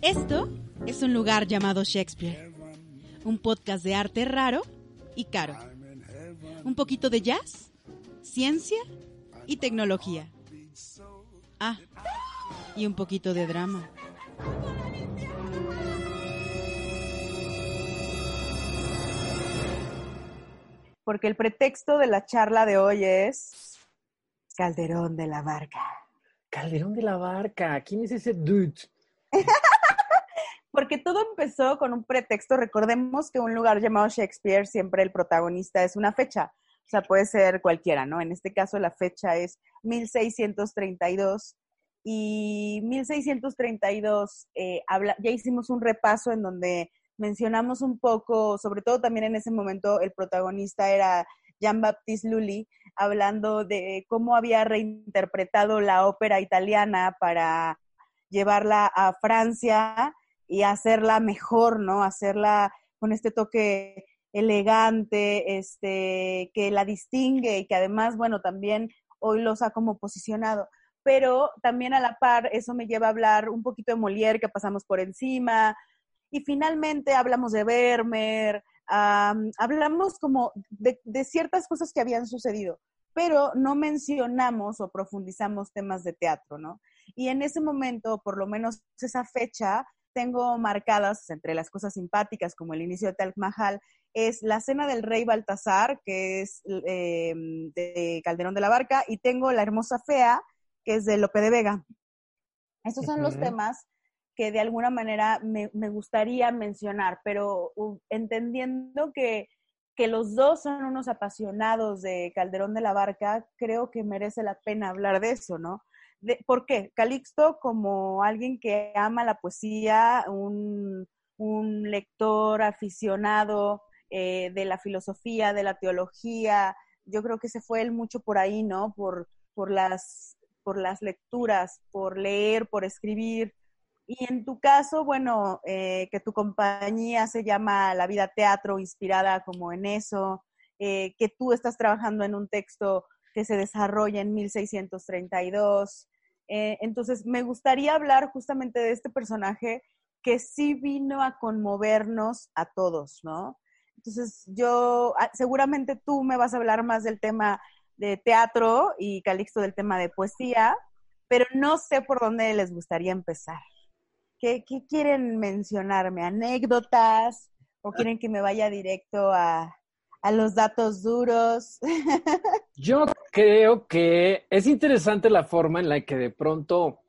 Esto es un lugar llamado Shakespeare, un podcast de arte raro y caro, un poquito de jazz, ciencia y tecnología. Ah, y un poquito de drama. Porque el pretexto de la charla de hoy es Calderón de la Barca. Calderón de la Barca, ¿quién es ese dude? porque todo empezó con un pretexto. Recordemos que un lugar llamado Shakespeare siempre el protagonista es una fecha. O sea, puede ser cualquiera, ¿no? En este caso la fecha es 1632 y 1632 eh, habla, ya hicimos un repaso en donde mencionamos un poco, sobre todo también en ese momento el protagonista era Jean-Baptiste Lully, hablando de cómo había reinterpretado la ópera italiana para llevarla a Francia y hacerla mejor, ¿no? Hacerla con este toque elegante, este, que la distingue y que además, bueno, también hoy los ha como posicionado. Pero también a la par, eso me lleva a hablar un poquito de Molière, que pasamos por encima, y finalmente hablamos de Vermeer, hablamos como de, ciertas cosas que habían sucedido, pero no mencionamos o profundizamos temas de teatro, ¿no? Y en ese momento, por lo menos esa fecha, tengo marcadas entre las cosas simpáticas, como el inicio de Tal Mahal, es la cena del rey Baltasar, que es em, de Calderón de la Barca, y tengo La hermosa fea, que es de Lope de Vega. Estos son los temas que de alguna manera me, gustaría mencionar, pero entendiendo que, que, los dos son unos apasionados de Calderón de la Barca, creo que merece la pena hablar de eso, ¿no? De, ¿Por qué? Calixto, como alguien que ama la poesía, un, un lector aficionado eh, de la filosofía, de la teología, yo creo que se fue él mucho por ahí, ¿no? Por, por, las, por las lecturas, por leer, por escribir, y en tu caso, bueno, eh, que tu compañía se llama La Vida Teatro, inspirada como en eso, eh, que tú estás trabajando en un texto que se desarrolla en 1632. Eh, entonces, me gustaría hablar justamente de este personaje que sí vino a conmovernos a todos, ¿no? Entonces, yo, ah, seguramente tú me vas a hablar más del tema de teatro y Calixto del tema de poesía, pero no sé por dónde les gustaría empezar. ¿Qué, quieren mencionarme? ¿Anécdotas? ¿O quieren que me vaya directo a, los datos duros? Yo creo que es interesante la forma en la que de pronto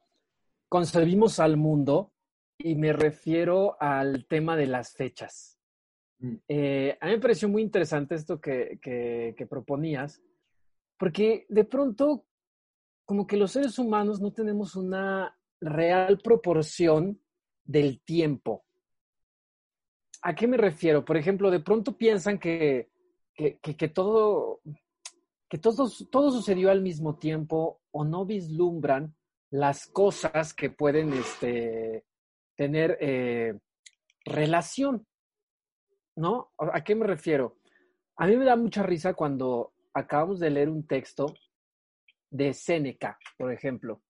concebimos al mundo y me refiero al tema de las fechas. Mm. Eh, a mí me pareció muy interesante esto que, que, proponías, porque de pronto como que los seres humanos no tenemos una real proporción del tiempo. ¿A qué me refiero? Por ejemplo, de pronto piensan que, que, todo, que todo, todo sucedió al mismo tiempo o no vislumbran las cosas que pueden este, tener eh, relación. ¿No? ¿A qué me refiero? A mí me da mucha risa cuando acabamos de leer un texto de Séneca, por ejemplo.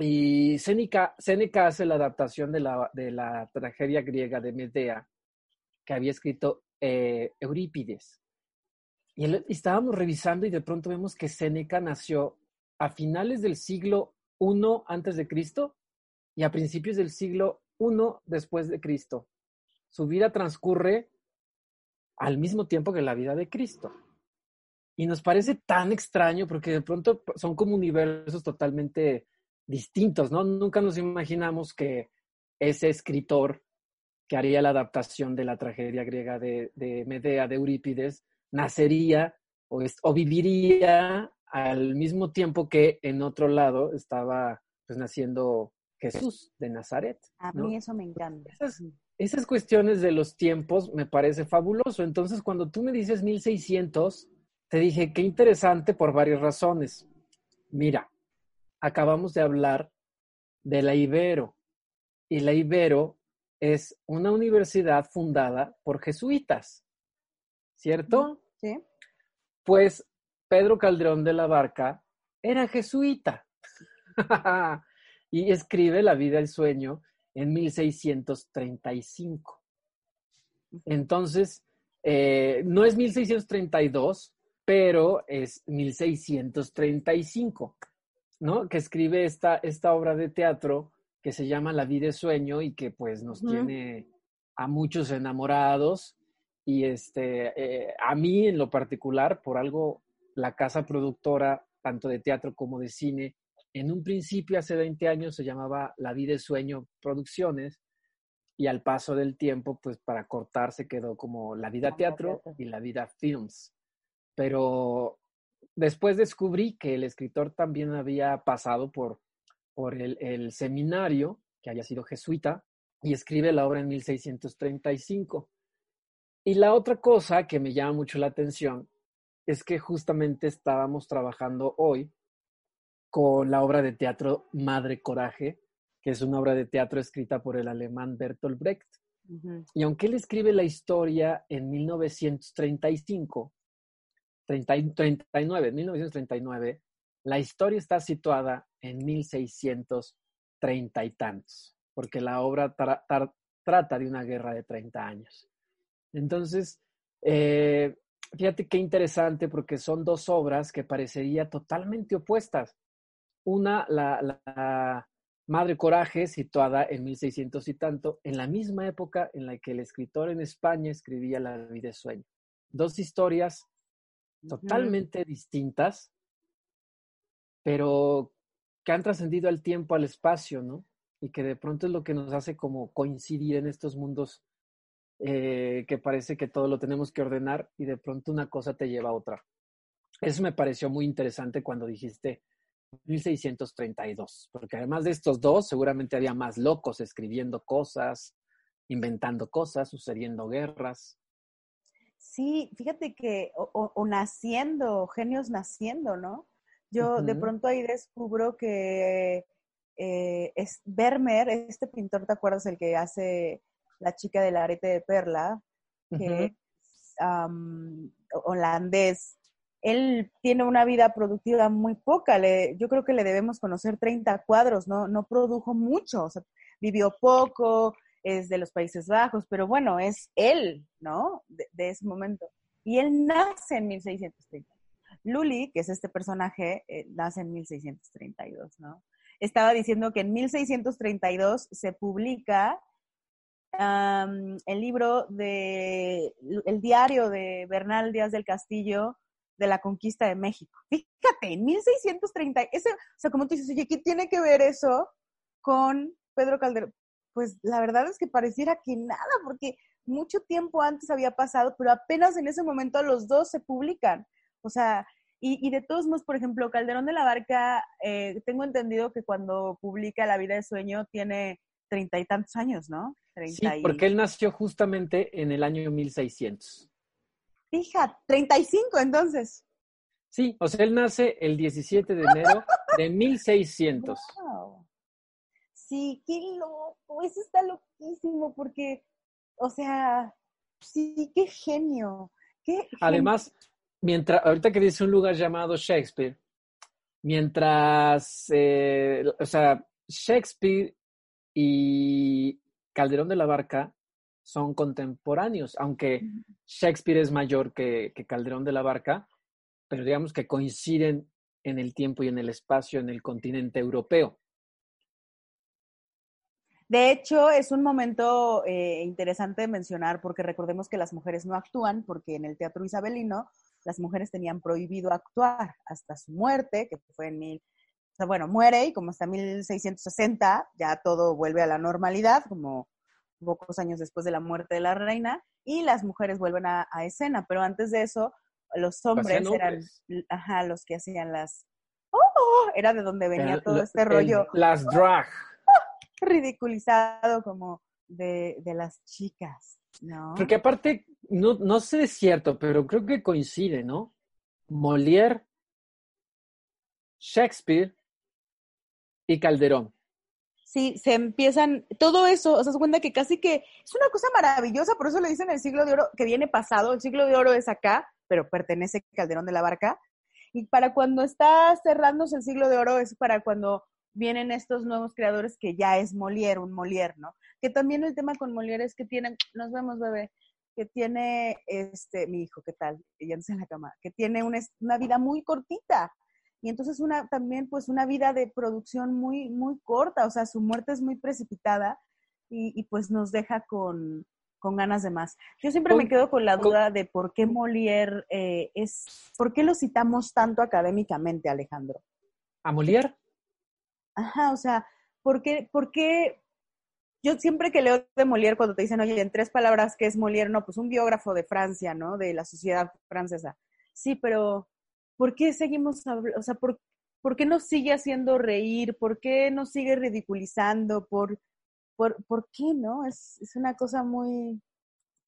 Y Séneca, hace la adaptación de la, de la, tragedia griega de Medea que había escrito eh, Eurípides. Y, estábamos revisando y de pronto vemos que Séneca nació a finales del siglo I antes de Cristo y a principios del siglo I después de Cristo. Su vida transcurre al mismo tiempo que la vida de Cristo. Y nos parece tan extraño porque de pronto son como universos totalmente distintos, ¿no? Nunca nos imaginamos que ese escritor que haría la adaptación de la tragedia griega de, Medea, de Eurípides, nacería o, o, viviría al mismo tiempo que en otro lado estaba pues naciendo Jesús de Nazaret. A mí eso me encanta. Esas, esas, cuestiones de los tiempos me parece fabuloso. Entonces, cuando tú me dices 1600, te dije, qué interesante por varias razones. Mira, acabamos de hablar de la Ibero. Y la Ibero es una universidad fundada por jesuitas, ¿cierto? Sí. Pues Pedro Calderón de la Barca era jesuita y escribe La vida y el sueño en 1635. Entonces, eh, no es 1632, pero es 1635, ¿no? Que escribe esta, esta obra de teatro que se llama La vida es sueño y que pues nos tiene a muchos enamorados y este, eh, a mí en lo particular, por algo, la casa productora, tanto de teatro como de cine, en un principio, hace 20 años, se llamaba La vida es sueño Producciones y al paso del tiempo, pues para cortar se quedó como La vida teatro y La vida films. Pero después descubrí que el escritor también había pasado por por el, seminario, que haya sido jesuita, y escribe la obra en 1635. Y la otra cosa que me llama mucho la atención es que justamente estábamos trabajando hoy con la obra de teatro Madre Coraje, que es una obra de teatro escrita por el alemán Bertolt Brecht. Y aunque él escribe la historia en 1935, 39, 1939, la historia está situada en 1630 y tantos, porque la obra trata de una guerra de 30 años. Entonces, eh, fíjate qué interesante, porque son dos obras que parecerían totalmente opuestas. Una, la, Madre Coraje, situada en 1600 y tanto, en la misma época en la que el escritor en España escribía La vida de sueño. Dos historias totalmente distintas, pero que han trascendido al tiempo, al espacio, ¿no? Y que de pronto es lo que nos hace como coincidir en estos mundos eh, que parece que todo lo tenemos que ordenar y de pronto una cosa te lleva a otra. Eso me pareció muy interesante cuando dijiste 1632, porque además de estos dos, seguramente había más locos escribiendo cosas, inventando cosas, sucediendo guerras. Sí, fíjate que, o naciendo, genios naciendo, ¿no? Yo de pronto ahí descubro que eh, es Vermeer, este pintor, ¿te acuerdas? El que hace La chica del arete de perla, que es holandés. Él tiene una vida productiva muy poca. Le, yo creo que le debemos conocer 30 cuadros, ¿no? No produjo mucho, o sea, vivió poco, es de los Países Bajos, pero bueno, es él, ¿no? De, ese momento. Y él nace en 1630. Luli, que es este personaje, eh, nace en 1632, ¿no? Estaba diciendo que en 1632 se publica el libro de, el diario de Bernal Díaz del Castillo de la conquista de México. Fíjate, en 1630, ese, o sea, como tú dices, oye, ¿qué tiene que ver eso con Pedro Calderón? Pues la verdad es que pareciera que nada, porque mucho tiempo antes había pasado, pero apenas en ese momento los dos se publican. O sea, y, de todos modos, por ejemplo, Calderón de la Barca, eh, tengo entendido que cuando publica La vida de sueño tiene treinta y tantos años, ¿no? sí, porque él nació justamente en el año 1600. Fija, 35 entonces. Sí, o sea, él nace el 17 de enero de 1600. Wow. Sí, qué loco, eso está loquísimo porque, o sea, sí, qué genio. Qué Además, mientras, ahorita que dice un lugar llamado Shakespeare, mientras, eh, o sea, Shakespeare y Calderón de la Barca son contemporáneos, aunque Shakespeare es mayor que, que Calderón de la Barca, pero digamos que coinciden en el tiempo y en el espacio en el continente europeo. De hecho, es un momento eh, interesante de mencionar porque recordemos que las mujeres no actúan porque en el teatro isabelino las mujeres tenían prohibido actuar hasta su muerte, que fue en mil, o sea, bueno, muere y como hasta 1660 ya todo vuelve a la normalidad, como pocos años después de la muerte de la reina, y las mujeres vuelven a, escena, pero antes de eso, los hombres eran ajá, los que hacían las... ¡Oh! Era de donde venía todo este rollo. las drag. Ridiculizado como de, de las chicas, ¿no? Porque aparte, no, no sé si es cierto, pero creo que coincide, ¿no? Molière, Shakespeare y Calderón. Sí, se empiezan, todo eso, o sea, se cuenta que casi que es una cosa maravillosa, por eso le dicen el siglo de oro que viene pasado, el siglo de oro es acá, pero pertenece a Calderón de la Barca, y para cuando está cerrándose el siglo de oro es para cuando vienen estos nuevos creadores que ya es Molière, un Molière, ¿no? Que también el tema con Molière es que tienen, nos vemos, bebé, que tiene, este, mi hijo, ¿qué tal? Ya en la cama, que tiene una, una vida muy cortita, y entonces una también pues una vida de producción muy muy corta, o sea, su muerte es muy precipitada y, pues nos deja con, ganas de más. Yo siempre me quedo con la duda de por qué Molière eh, es, ¿por qué lo citamos tanto académicamente, Alejandro? ¿A Molière? Ajá, o sea, ¿por qué, por qué yo siempre que leo de Molière, cuando te dicen, oye, en tres palabras, ¿qué es Molière? No, pues un biógrafo de Francia, ¿no? De la sociedad francesa. Sí, pero ¿por qué seguimos? O sea, ¿por, ¿por, qué nos sigue haciendo reír? ¿Por qué nos sigue ridiculizando? ¿Por, por, por qué no? Es, es una cosa muy...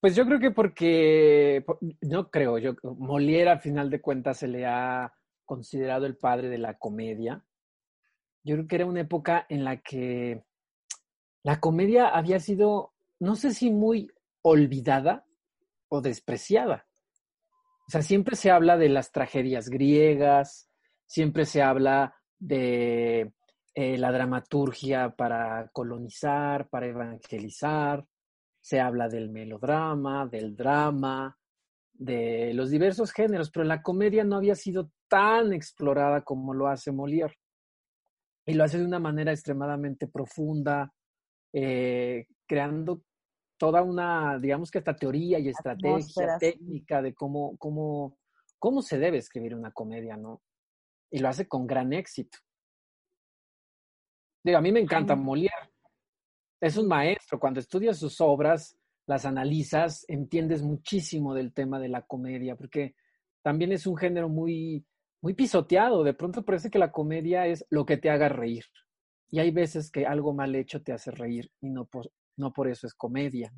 Pues yo creo que porque, no creo, yo, Molière al final de cuentas se le ha considerado el padre de la comedia. Yo creo que era una época en la que la comedia había sido, no sé si muy olvidada o despreciada. O sea, siempre se habla de las tragedias griegas, siempre se habla de eh, la dramaturgia para colonizar, para evangelizar, se habla del melodrama, del drama, de los diversos géneros, pero la comedia no había sido tan explorada como lo hace Molière. Y lo hace de una manera extremadamente profunda, eh, creando toda una, digamos que esta teoría y estrategia técnica de cómo, cómo, cómo se debe escribir una comedia, ¿no? Y lo hace con gran éxito. Digo, a mí me encanta Molière. Es un maestro. Cuando estudias sus obras, las analizas, entiendes muchísimo del tema de la comedia, porque también es un género muy, muy pisoteado. De pronto parece que la comedia es lo que te haga reír. Y hay veces que algo mal hecho te hace reír y no por, no por eso es comedia.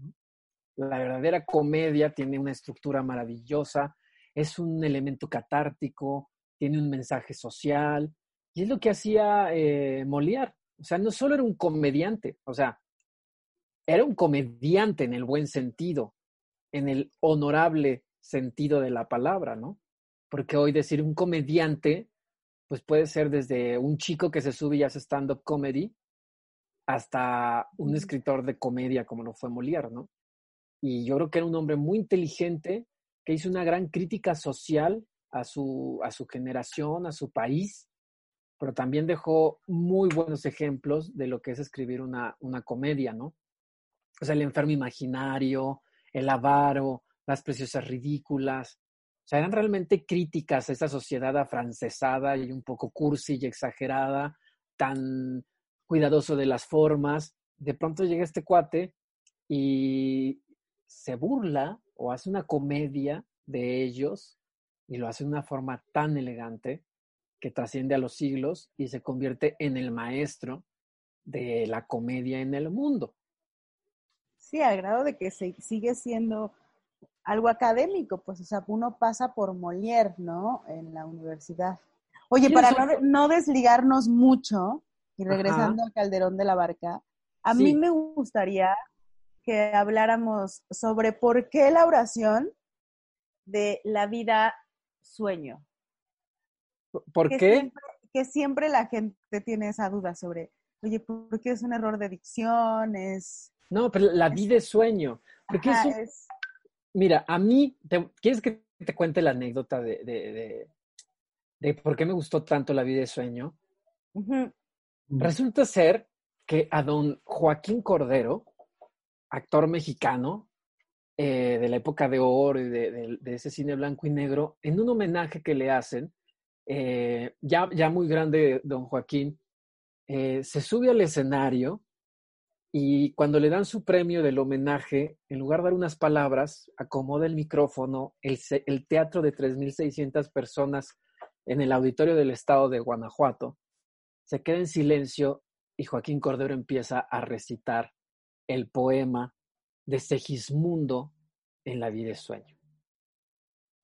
La verdadera comedia tiene una estructura maravillosa, es un elemento catártico, tiene un mensaje social, y es lo que hacía eh, Molière. O sea, no solo era un comediante, o sea, era un comediante en el buen sentido, en el honorable sentido de la palabra, ¿no? Porque hoy decir un comediante, pues puede ser desde un chico que se sube y hace stand-up comedy, hasta un escritor de comedia como lo fue Molière, ¿no? Y yo creo que era un hombre muy inteligente que hizo una gran crítica social a su, a su generación, a su país, pero también dejó muy buenos ejemplos de lo que es escribir una, una comedia, ¿no? O sea, el enfermo imaginario, el avaro, las preciosas ridículas. O sea, eran realmente críticas a esa sociedad afrancesada y un poco cursi y exagerada, tan cuidadoso de las formas. De pronto llega este cuate y se burla o hace una comedia de ellos y lo hace de una forma tan elegante que trasciende a los siglos y se convierte en el maestro de la comedia en el mundo. Sí, al grado de que se sigue siendo algo académico, pues, o sea, uno pasa por Molière, ¿no? En la universidad. Oye, para no, no, desligarnos mucho, y regresando al Calderón de la Barca, a mí me gustaría que habláramos sobre por qué la oración de la vida sueño. ¿Por que qué? Siempre, que siempre la gente tiene esa duda sobre, oye, ¿por qué es un error de dicción? Es, no, pero la vida es sueño. Porque es, Mira, a mí, ¿quieres que te cuente la anécdota de, de, por qué me gustó tanto la vida es sueño? Resulta ser que a don Joaquín Cordero, actor mexicano eh, de la época de oro y de, ese cine blanco y negro, en un homenaje que le hacen, eh, ya, ya muy grande don Joaquín, eh, se sube al escenario Y cuando le dan su premio del homenaje, en lugar de dar unas palabras, acomoda el micrófono, el, teatro de 3.600 personas en el auditorio del estado de Guanajuato, se queda en silencio y Joaquín Cordero empieza a recitar el poema de Segismundo en la vida de sueño.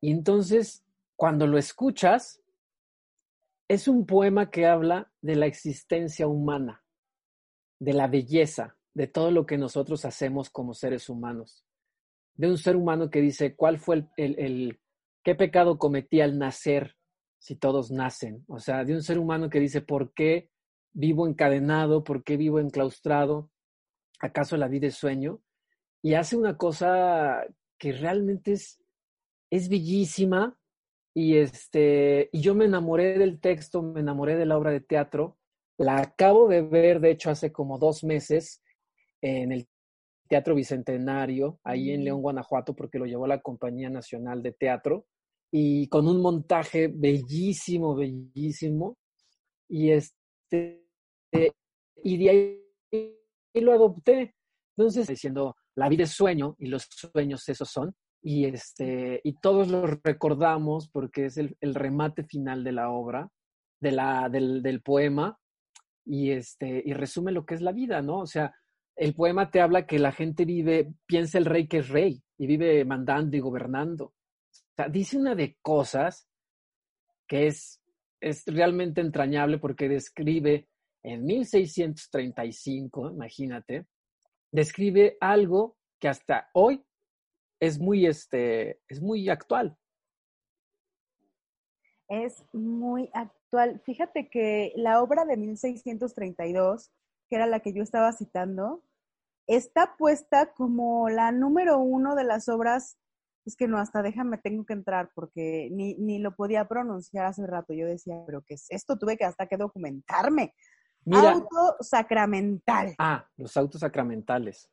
Y entonces, cuando lo escuchas, es un poema que habla de la existencia humana, de la belleza, de todo lo que nosotros hacemos como seres humanos. De un ser humano que dice, ¿cuál fue el, qué pecado cometí al nacer si todos nacen? O sea, de un ser humano que dice, ¿por qué vivo encadenado? ¿Por qué vivo enclaustrado? ¿Acaso la vida es sueño? Y hace una cosa que realmente es, es bellísima y, este, y yo me enamoré del texto, me enamoré de la obra de teatro. La acabo de ver, de hecho, hace como dos meses en el Teatro Bicentenario, ahí en León, Guanajuato, porque lo llevó la Compañía Nacional de Teatro, y con un montaje bellísimo, bellísimo. Y, este, y de ahí lo adopté. Entonces, diciendo, la vida es sueño y los sueños esos son. Y, este, y todos los recordamos porque es el, el remate final de la obra, de la, del, del poema, y, este, y resume lo que es la vida, ¿no? O sea, el poema te habla que la gente vive, piensa el rey que es rey y vive mandando y gobernando. Dice una de cosas que es, es realmente entrañable porque describe en 1635, imagínate, describe algo que hasta hoy es muy, este, es muy actual. Es muy actual. Fíjate que la obra de 1632, que era la que yo estaba citando, está puesta como la número uno de las obras, es que no, hasta déjame, tengo que entrar porque ni, ni lo podía pronunciar hace rato. Yo decía, pero ¿qué es esto? Tuve que hasta que documentarme. Mira, auto sacramental. Ah, los autos sacramentales.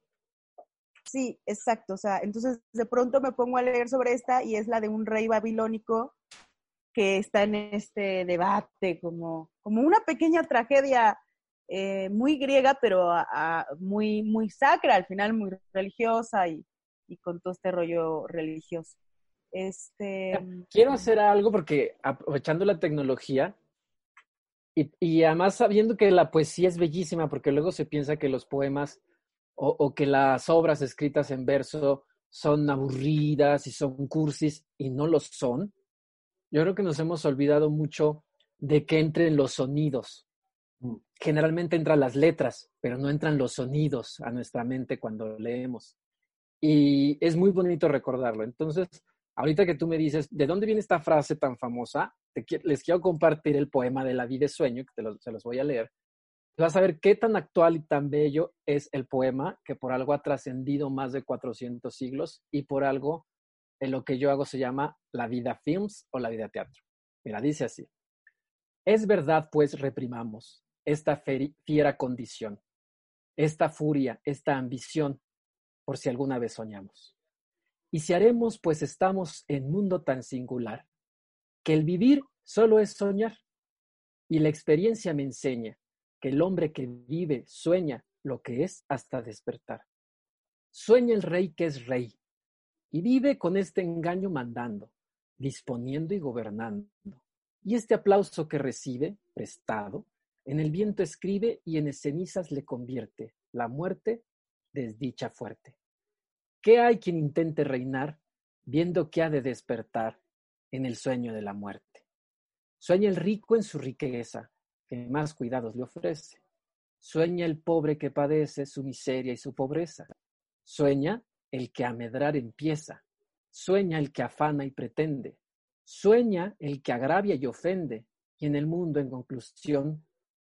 Sí, exacto. O sea, entonces de pronto me pongo a leer sobre esta y es la de un rey babilónico que está en este debate, como, como una pequeña tragedia eh, muy griega, pero a, a, muy, muy sacra, al final muy religiosa y, y, con todo este rollo religioso. Este, Quiero hacer algo porque aprovechando la tecnología y, y, además sabiendo que la poesía es bellísima, porque luego se piensa que los poemas o, o que las obras escritas en verso son aburridas y son cursis y no lo son. Yo creo que nos hemos olvidado mucho de que entren los sonidos generalmente entran las letras, pero no entran los sonidos a nuestra mente cuando leemos. Y es muy bonito recordarlo. Entonces, ahorita que tú me dices, ¿de dónde viene esta frase tan famosa? Te, les quiero compartir el poema de la vida y sueño, que te se los voy a leer. Vas a ver qué tan actual y tan bello es el poema, que por algo ha trascendido más de 400 siglos y por algo en lo que yo hago se llama la vida films o la vida teatro. Mira, dice así. Es verdad, pues reprimamos esta fiera condición, esta furia, esta ambición, por si alguna vez soñamos. Y si haremos, pues estamos en mundo tan singular, que el vivir solo es soñar. Y la experiencia me enseña que el hombre que vive sueña lo que es hasta despertar. Sueña el rey que es rey, y vive con este engaño mandando, disponiendo y gobernando. Y este aplauso que recibe, prestado, en el viento escribe y en cenizas le convierte la muerte desdicha fuerte. ¿Qué hay quien intente reinar viendo que ha de despertar en el sueño de la muerte? Sueña el rico en su riqueza, que más cuidados le ofrece. Sueña el pobre que padece su miseria y su pobreza. Sueña el que a medrar empieza. Sueña el que afana y pretende. Sueña el que agravia y ofende. Y en el mundo, en conclusión,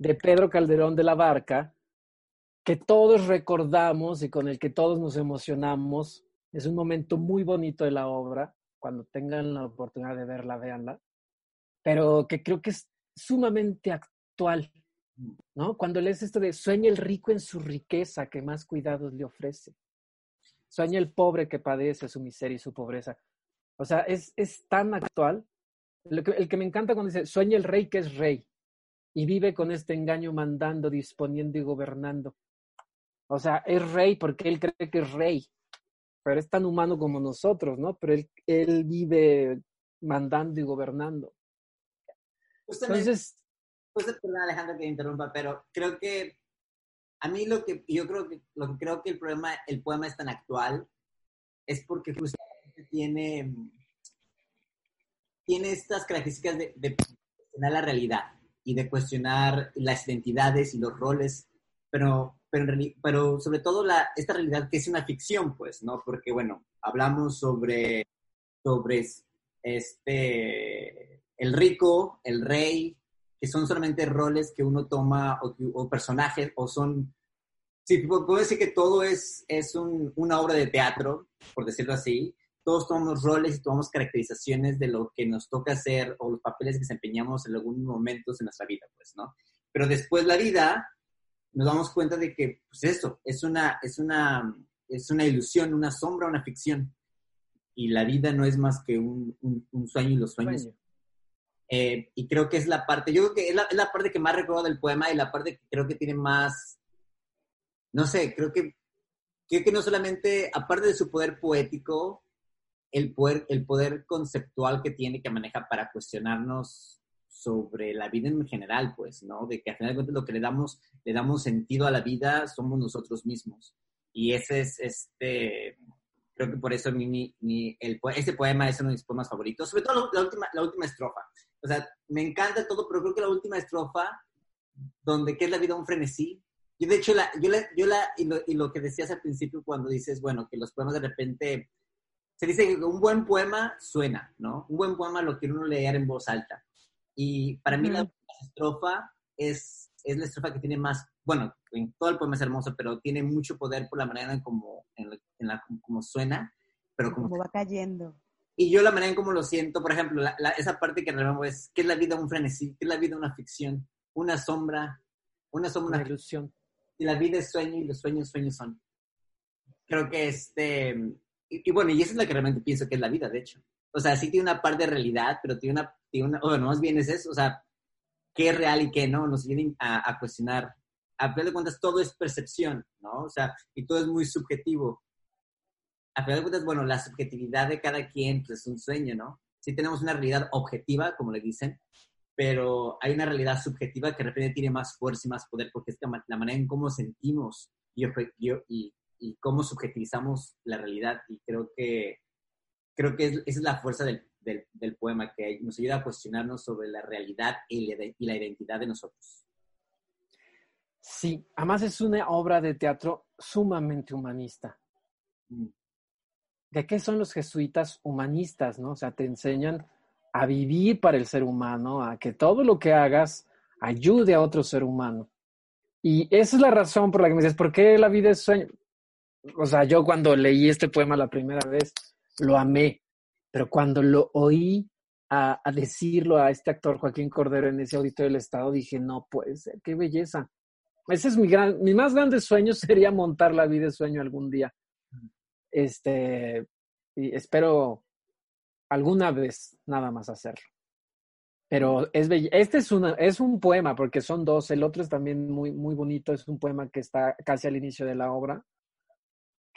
de Pedro Calderón de la Barca, que todos recordamos y con el que todos nos emocionamos. Es un momento muy bonito de la obra. Cuando tengan la oportunidad de verla, véanla. Pero que creo que es sumamente actual, ¿no? Cuando lees esto de sueña el rico en su riqueza, que más cuidados le ofrece. Sueña el pobre que padece su miseria y su pobreza. O sea, es, es tan actual. El que, el que me encanta cuando dice, sueña el rey que es rey y vive con este engaño mandando, disponiendo y gobernando. O sea, es rey porque él cree que es rey, pero es tan humano como nosotros, ¿no? Pero él, él vive mandando y gobernando. Entonces, pues, perdón Alejandro que interrumpa, pero creo que a mí lo que yo creo que lo que creo que el problema, el poema es tan actual es porque justamente tiene tiene estas características de, de la realidad y de cuestionar las identidades y los roles, pero pero, pero sobre todo la, esta realidad que es una ficción, pues, ¿no? Porque, bueno, hablamos sobre, sobre este, el rico, el rey, que son solamente roles que uno toma o, personajes o son... Sí, puedo decir que todo es, es un, una obra de teatro, por decirlo así. Todos tomamos roles y tomamos caracterizaciones de lo que nos toca hacer o los papeles que desempeñamos en algunos momentos en nuestra vida, pues, ¿no? Pero después la vida nos damos cuenta de que, pues eso, es una, es una, es una ilusión, una sombra, una ficción. Y la vida no es más que un, un, sueño y los sueños. Eh, y creo que es la parte, yo creo que es la, es la, parte que más recuerdo del poema y la parte que creo que tiene más, no sé, creo que, creo que no solamente, aparte de su poder poético, el poder, el poder conceptual que tiene, que maneja para cuestionarnos sobre la vida en general, pues, ¿no? De que al final lo que le damos, le damos sentido a la vida somos nosotros mismos. Y ese es, este, creo que por eso mi, mi, el, ese poema es uno de mis poemas favoritos, sobre todo la última, la última estrofa. O sea, me encanta todo, pero creo que la última estrofa, donde ¿qué es la vida un frenesí? Yo, de hecho, la, yo, la, yo la, y lo, y lo que decías al principio cuando dices, bueno, que los poemas de repente, se dice que un buen poema suena, ¿no? Un buen poema lo quiere uno leer en voz alta. Y para mí la estrofa es, es la estrofa que tiene más, bueno, en todo el poema es hermoso, pero tiene mucho poder por la manera en como, en la, como suena, pero como, va cayendo. Y yo la manera en cómo lo siento, por ejemplo, la, esa parte que remonto es, ¿qué es la vida un frenesí? ¿Qué es la vida una ficción? Una sombra, una sombra. Una ilusión. Y la vida es sueño y los sueños sueños son. Creo que este, y, bueno, y eso es lo que realmente pienso que es la vida, de hecho. O sea, sí tiene una parte de realidad, pero tiene una bueno, más bien es eso, o sea, qué es real y qué no, nos vienen a, cuestionar. A final de cuentas, todo es percepción, ¿no? O sea, y todo es muy subjetivo. A final de cuentas, bueno, la subjetividad de cada quien pues, es un sueño, ¿no? Sí tenemos una realidad objetiva, como le dicen, pero hay una realidad subjetiva que de repente tiene más fuerza y más poder, porque es la manera en cómo sentimos y, y cómo subjetivizamos la realidad. Y creo que, creo que esa es la fuerza del, del, poema, que nos ayuda a cuestionarnos sobre la realidad y la, identidad de nosotros. Sí, además es una obra de teatro sumamente humanista. Mm. ¿De qué son los jesuitas humanistas, no? O sea, te enseñan a vivir para el ser humano, a que todo lo que hagas ayude a otro ser humano. Y esa es la razón por la que me dices, ¿por qué la vida es sueño? O sea, yo cuando leí este poema la primera vez, lo amé. Pero cuando lo oí a, decirlo a este actor Joaquín Cordero en ese auditorio del Estado, dije, no puede ser, qué belleza. Ese es mi gran, mi más grande sueño sería montar la vida de sueño algún día. Este, y espero alguna vez nada más hacerlo. Pero es este es, una, es un poema, porque son dos. El otro es también muy, muy bonito. Es un poema que está casi al inicio de la obra,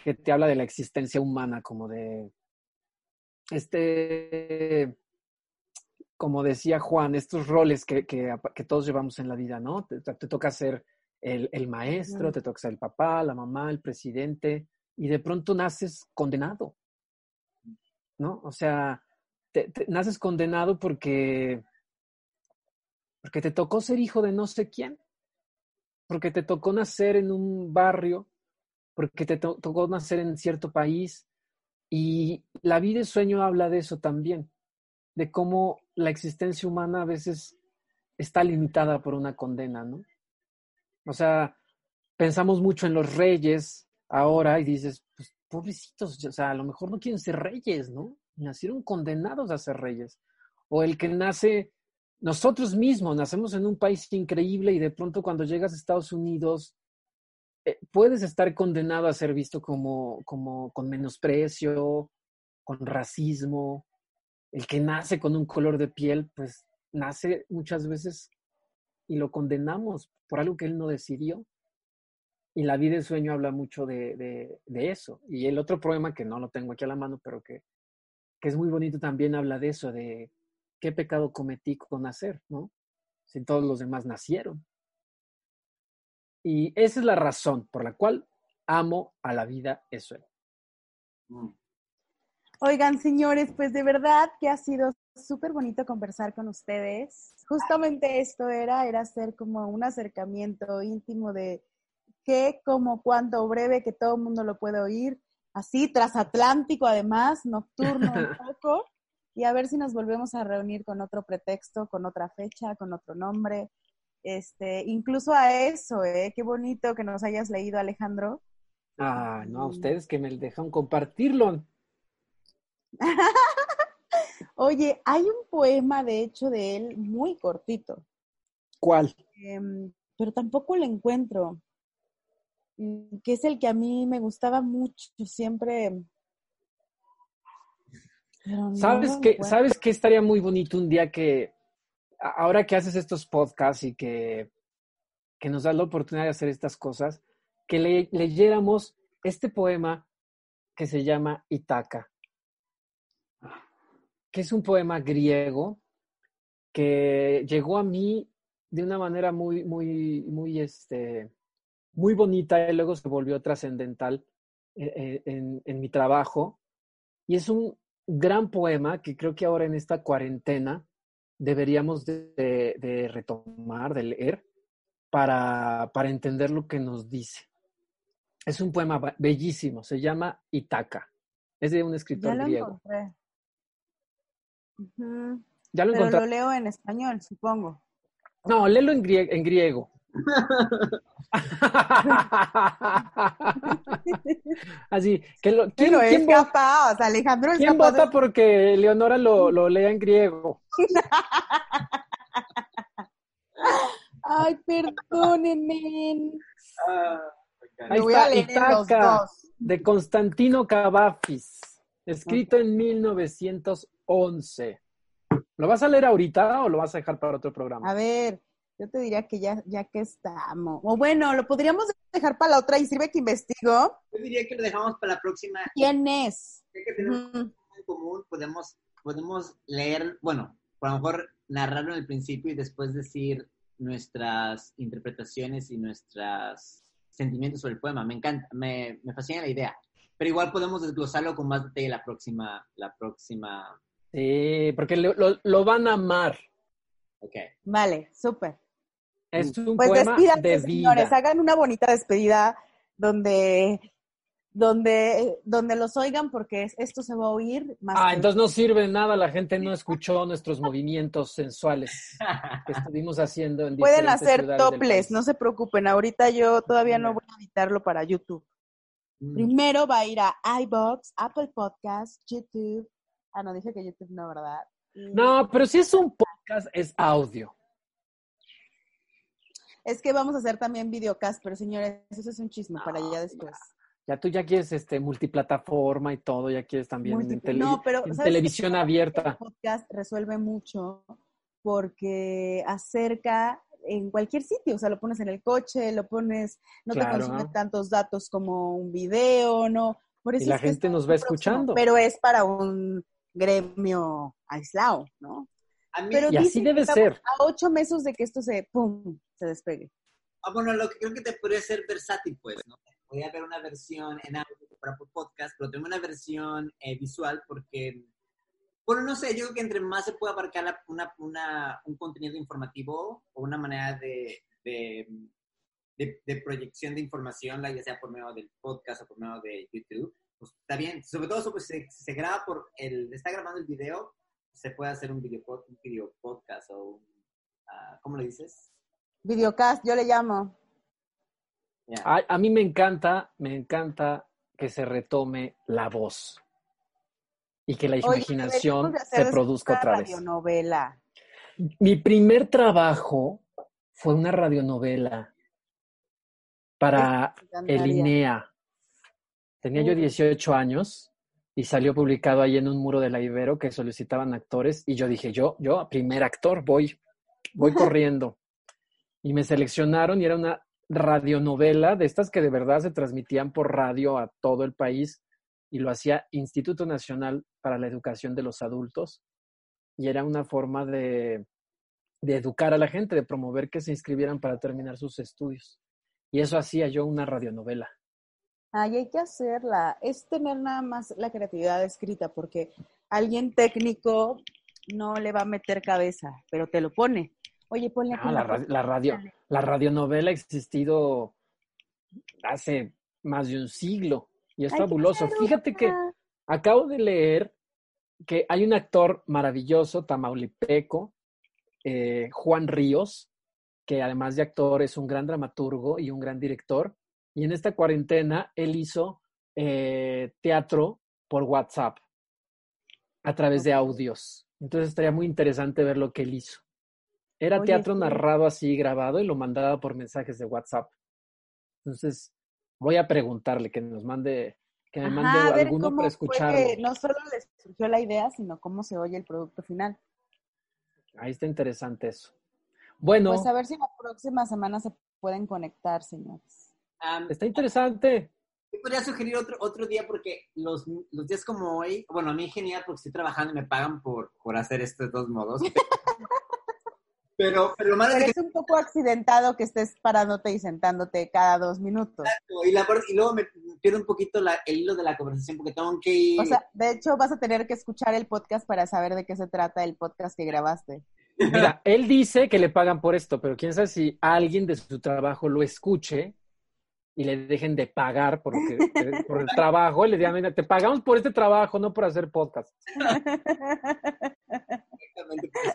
que te habla de la existencia humana, como de este, como decía Juan, estos roles que, que, todos llevamos en la vida, ¿no? Te, toca ser el, el maestro, te toca ser el papá, la mamá, el presidente, y de pronto naces condenado, ¿no? O sea, te, naces condenado porque, porque te tocó ser hijo de no sé quién, porque te tocó nacer en un barrio, porque te tocó nacer en cierto país, y la vida y sueño habla de eso también, de cómo la existencia humana a veces está limitada por una condena, ¿no? O sea, pensamos mucho en los reyes ahora y dices, pues pobrecitos, o sea, a lo mejor no quieren ser reyes, ¿no? Nacieron condenados a ser reyes. O el que nace, nosotros mismos nacemos en un país increíble y de pronto cuando llegas a Estados Unidos puedes estar condenado a ser visto como, como con menosprecio, con racismo. El que nace con un color de piel, pues nace muchas veces y lo condenamos por algo que él no decidió. Y la vida y sueño habla mucho de, de, de, eso. Y el otro poema, que no lo tengo aquí a la mano, pero que, que es muy bonito, también habla de eso, de qué pecado cometí con nacer, ¿no? Si todos los demás nacieron. Y esa es la razón por la cual amo a la vida eso. Mm. Oigan, señores, pues de verdad que ha sido súper bonito conversar con ustedes. Justamente esto era, era hacer como un acercamiento íntimo de qué, cómo, cuánto, breve, que todo el mundo lo puede oír. Así, transatlántico además, nocturno un poco. Y a ver si nos volvemos a reunir con otro pretexto, con otra fecha, con otro nombre. Este, incluso a eso, ¿eh? Qué bonito que nos hayas leído, Alejandro. Ah, no, a ustedes que me dejan compartirlo. Oye, hay un poema, de hecho, de él muy cortito. ¿Cuál? Eh, pero tampoco lo encuentro. Mm, que es el que a mí me gustaba mucho, siempre. No ¿Sabes qué? ¿Sabes qué estaría muy bonito un día que, ahora que haces estos podcasts y que, que nos das la oportunidad de hacer estas cosas, que le, leyéramos este poema que se llama Itaca? que es un poema griego que llegó a mí de una manera muy, muy, muy, este, muy bonita y luego se volvió trascendental eh, eh, en, en, mi trabajo. Y es un gran poema que creo que ahora en esta cuarentena deberíamos de, de, de retomar, de leer, para, para entender lo que nos dice. Es un poema bellísimo, se llama Itaca. Es de un escritor griego. Encontré. Ya lo Pero lo leo en español, supongo. No, léelo en, griego. En griego. Así, que lo, ¿quién, ¿quién es capaz, Alejandro ¿Quién vota porque Leonora lo, lo lea en griego? Ay, perdónenme. Ah, Ahí voy está, a leer de Constantino Cavafis, escrito en 1900 11. ¿Lo vas a leer ahorita o lo vas a dejar para otro programa? A ver, yo te diría que ya, ya que estamos. O bueno, lo podríamos dejar para la otra y sirve que investigo. Yo diría que lo dejamos para la próxima. ¿Quién es? que tenemos en común, podemos, podemos leer, bueno, a lo mejor narrarlo en el principio y después decir nuestras interpretaciones y nuestros sentimientos sobre el poema. Me encanta, me, me fascina la idea. Pero igual podemos desglosarlo con más detalle la próxima, la próxima Sí, porque lo, lo, van a amar. Ok. Vale, súper. Es un pues poema de vida. señores, hagan una bonita despedida donde donde, donde los oigan porque esto se va a oír más. Ah, entonces no sirve nada, la gente no escuchó nuestros movimientos sensuales que estuvimos haciendo en Pueden hacer toples, no se preocupen, ahorita yo todavía no voy a editarlo para YouTube. Mm. Primero va a ir a iBox, Apple Podcasts, YouTube, Ah, no, dije que YouTube no, ¿verdad? No, pero si es un podcast, es audio. Es que vamos a hacer también videocast, pero señores, eso es un chisme para allá después. Ya, tú ya quieres este multiplataforma y todo, ya quieres también en, televisión abierta. El podcast resuelve mucho porque acerca en cualquier sitio, o sea, lo pones en el coche, lo pones, no te consume tantos datos como un video, ¿no? Por eso y la gente nos va escuchando. pero es para un gremio aislado, ¿no? Pero y así debe ser. A ocho meses de que esto se, pum, se despegue. Ah, bueno, lo que creo que te podría ser versátil, pues, ¿no? Podría haber una versión en audio para podcast, pero tengo una versión eh, visual porque, bueno, no sé, yo creo que entre más se puede abarcar una, una, un contenido informativo o una manera de, de, de, proyección de información, ya sea por medio del podcast o por medio de YouTube, pues, está bien. Sobre todo, pues, se, se graba por el, está grabando el video, se puede hacer un video, un video podcast o un, uh, ¿cómo le dices? Videocast, yo le llamo. A, a mí me encanta, me encanta que se retome la voz y que la Oye, imaginación se produzca otra vez. radionovela. Mi primer trabajo fue una radionovela para el. INEA. Tenía yo Uy. 18 años y salió publicado ahí en un muro de la Ibero que solicitaban actores y yo dije, yo, yo, primer actor, voy, voy corriendo. Y me seleccionaron y era una radionovela de estas que de verdad se transmitían por radio a todo el país y lo hacía Instituto Nacional para la Educación de los Adultos y era una forma de, de educar a la gente, de promover que se inscribieran para terminar sus estudios. Y eso hacía yo una radionovela. Ay, hay que hacerla. Es tener nada más la creatividad escrita, porque alguien técnico no le va a meter cabeza, pero te lo pone. Oye, ponle aquí Ah, la, una ra- cosa. la radio, la radionovela ha existido hace más de un siglo y es fabuloso. Fíjate que acabo de leer que hay un actor maravilloso, tamaulipeco, eh, Juan Ríos, que además de actor es un gran dramaturgo y un gran director. Y en esta cuarentena él hizo eh, teatro por WhatsApp a través de audios. Entonces estaría muy interesante ver lo que él hizo. Era Oye, teatro sí. narrado así, grabado, y lo mandaba por mensajes de WhatsApp. Entonces, voy a preguntarle que nos mande, que me Ajá, mande a ver alguno cómo para fue escucharlo. que no solo les surgió la idea, sino cómo se oye el producto final. Ahí está interesante eso. Bueno, Pues a ver si la próxima semana se pueden conectar, señores. Está interesante. Yo podría sugerir otro, otro día porque los, los días como hoy, bueno, a mí genial porque estoy trabajando y me pagan por, por hacer esto de todos modos. Pero, pero lo malo Pero es es un poco accidentado que estés parándote y sentándote cada dos minutos. que y, la, par- y luego me pierdo un poquito la- el hilo de la conversación porque tengo que ir. O sea, de hecho vas a tener que escuchar el podcast para saber de qué se trata el podcast que grabaste. Mira, él dice que le pagan por esto, pero quién sabe si alguien de su trabajo lo escuche y le dejen de pagar por, que- por el trabajo, y le digan, mira, te pagamos por este trabajo, no por hacer podcast. Exactamente. Bueno,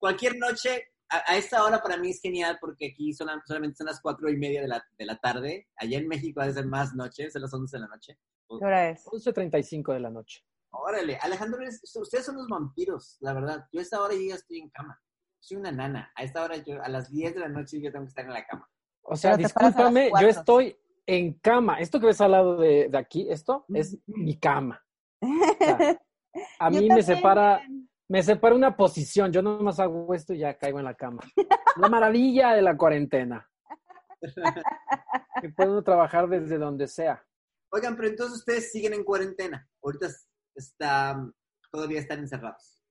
cualquier noche, a, a esta hora para mí es genial porque aquí sola- solamente son las cuatro y media de la, de la tarde. Allá en México debe ser más noche, son las 11 de la noche. ¿Qué hora es? 11.35 de la noche. Órale, Alejandro, es- ustedes son los vampiros, la verdad. Yo a esta hora yo ya estoy en cama. Soy una nana. A esta hora, yo, a las 10 de la noche, yo tengo que estar en la cama. O sea, discúlpame, yo estoy en cama. Esto que ves al lado de, de aquí, esto es mi cama. O sea, a mí me separa, me separa una posición. Yo nomás hago esto y ya caigo en la cama. La maravilla de la cuarentena. Que puede uno trabajar desde donde sea. Oigan, pero entonces ustedes siguen en cuarentena. Ahorita es- está, todavía están encerrados.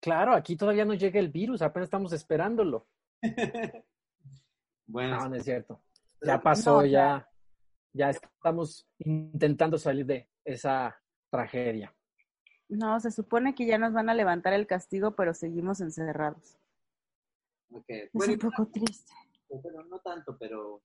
Claro, aquí todavía no llega el virus, apenas estamos esperándolo. bueno, No, no es cierto. Ya pasó, No, ya, ya estamos intentando salir de esa tragedia. No, se supone que ya nos van a levantar el castigo, pero seguimos encerrados. ok. Es Bueno, un poco triste. y- bueno, no tanto, pero...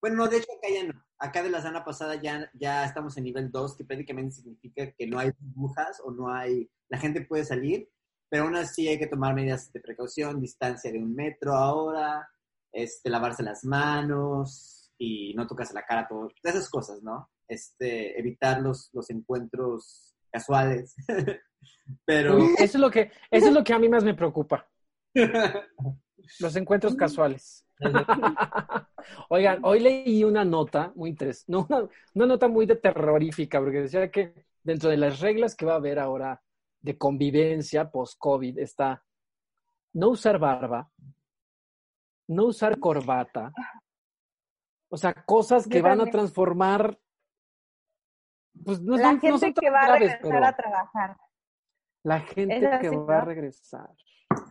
Bueno, no, de hecho acá ya no. Acá de la semana pasada ya, ya estamos en nivel 2, que prácticamente significa que no hay burbujas o no hay... La gente puede salir, pero aún así hay que tomar medidas de precaución, distancia de un metro ahora, este, lavarse las manos y no tocarse la cara, todo, esas cosas, ¿no? Este, evitar los, los encuentros casuales. pero... Eso es lo que, eso es lo que a mí más me preocupa. Los encuentros casuales. Oigan, hoy leí una nota muy interesante, no, una, una nota muy de terrorífica, porque decía que dentro de las reglas que va a haber ahora de convivencia post-COVID está no usar barba, no usar corbata, o sea, cosas que van a transformar, pues no, la son- no gente son que va a regresar pero a trabajar. la gente Es que va a regresar.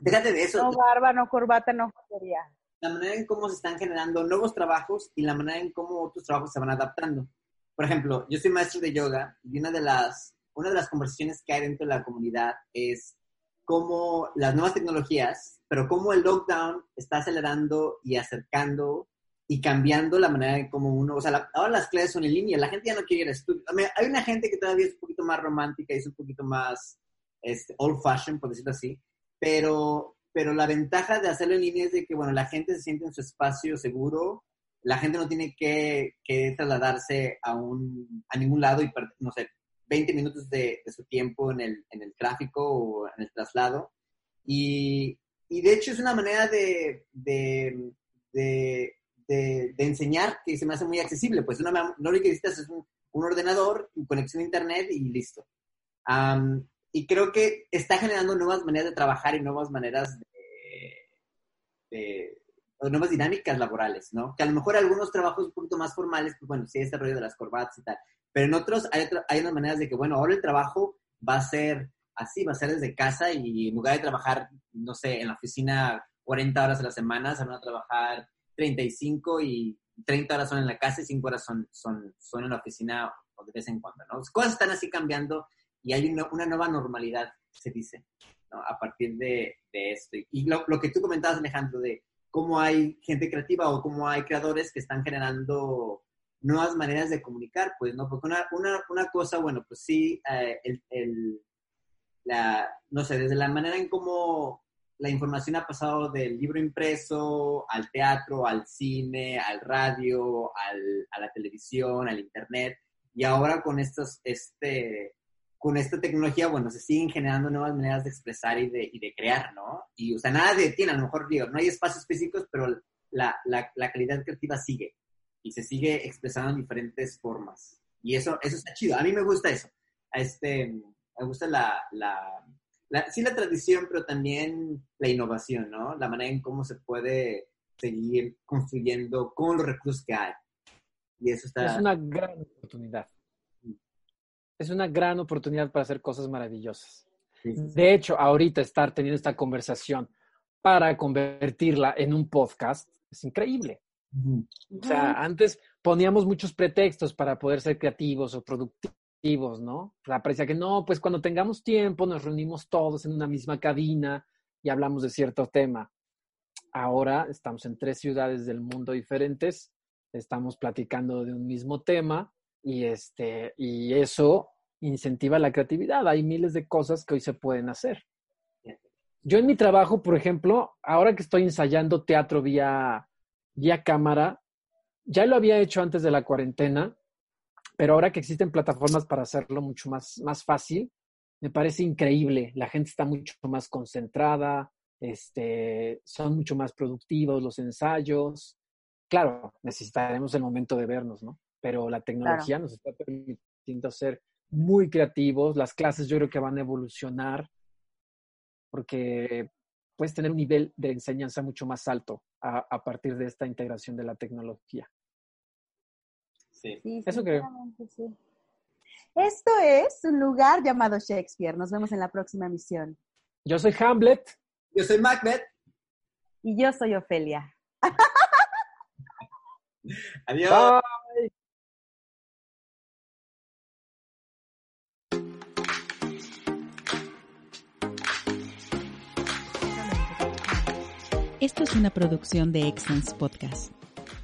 Déjate de eso. No barba, no corbata, no joyería. la manera en cómo se están generando nuevos trabajos y la manera en cómo otros trabajos se van adaptando. Por ejemplo, yo soy maestro de yoga y una de las, una de las conversaciones que hay dentro de la comunidad es cómo las nuevas tecnologías, pero cómo el lockdown está acelerando y acercando y cambiando la manera en cómo uno, o sea, la- ahora las clases son en línea, la gente ya no quiere ir a estudio. I mean, hay una gente que todavía es un poquito más romántica y es un poquito más este, old fashion, por decirlo así, pero, pero la ventaja de hacerlo en línea es de que, bueno, la gente se siente en su espacio seguro la gente no tiene que, que trasladarse a, un, a ningún lado y, no sé, 20 minutos de, su tiempo en el, en el, tráfico o en el traslado. Y, y de hecho es una manera de, de, de, de, enseñar que se me hace muy accesible. Pues una, lo que necesitas es un, un ordenador, conexión a internet y listo. y creo que está generando nuevas maneras de trabajar y nuevas maneras de, nuevas dinámicas laborales, ¿no? Que a lo mejor algunos trabajos un poquito más formales, pues bueno, sí, este rollo de las corbatas y tal, pero en otros hay, hay unas maneras de que, bueno, ahora el trabajo va a ser así, va a ser desde casa y en lugar de trabajar, no sé, en la oficina 40 horas a la semana, se van a trabajar 35 y 30 horas son en la casa y 5 horas son, son, son en la oficina o de vez en cuando, ¿no? Las cosas están así cambiando y hay una, una nueva normalidad, se dice, ¿no? A partir de, de esto. Y lo, lo, que tú comentabas, Alejandro, de cómo hay gente creativa o cómo hay creadores que están generando nuevas maneras de comunicar, pues, ¿no? Porque una, una, una cosa, bueno, pues sí, eh, el, el, la, no sé, desde la manera en cómo la información ha pasado del libro impreso al teatro, al cine, al radio, al, a la televisión, al internet, y ahora con estos, este, con esta tecnología, bueno, se siguen generando nuevas maneras de expresar y de, y de crear, ¿no? Y, o sea, nada detiene, a lo mejor digo, no hay espacios físicos, pero la, la, la, calidad creativa sigue y se sigue expresando en diferentes formas. Y eso, eso está chido. A mí me gusta eso. Este, me gusta la, la, la, sí la tradición, pero también la innovación, ¿no? La manera en cómo se puede seguir construyendo con los recursos que hay. Y eso está... Es una gran oportunidad es una gran oportunidad para hacer cosas maravillosas. De hecho, ahorita estar teniendo esta conversación para convertirla en un podcast es increíble. O sea, antes poníamos muchos pretextos para poder ser creativos o productivos, ¿no? Sea, parecía que no, pues cuando tengamos tiempo nos reunimos todos en una misma cabina y hablamos de cierto tema. Ahora estamos en tres ciudades del mundo diferentes, estamos platicando de un mismo tema y, este, y eso incentiva la creatividad. Hay miles de cosas que hoy se pueden hacer. Yo en mi trabajo, por ejemplo, ahora que estoy ensayando teatro vía, vía cámara, ya lo había hecho antes de la cuarentena, pero ahora que existen plataformas para hacerlo mucho más, más fácil, me parece increíble. La gente está mucho más concentrada, este, son mucho más productivos los ensayos. Claro, necesitaremos el momento de vernos, ¿no? Pero la tecnología nos está permitiendo ser muy creativos. Las clases yo creo que van a evolucionar porque puedes tener un nivel de enseñanza mucho más alto a, partir de esta integración de la tecnología. Sí, eso creo. Esto es un lugar llamado Shakespeare. Nos vemos en la próxima misión. Yo soy Hamlet. Yo soy Macbeth. Y yo soy Ofelia. Adiós. Esto es una producción de Excellence Podcast.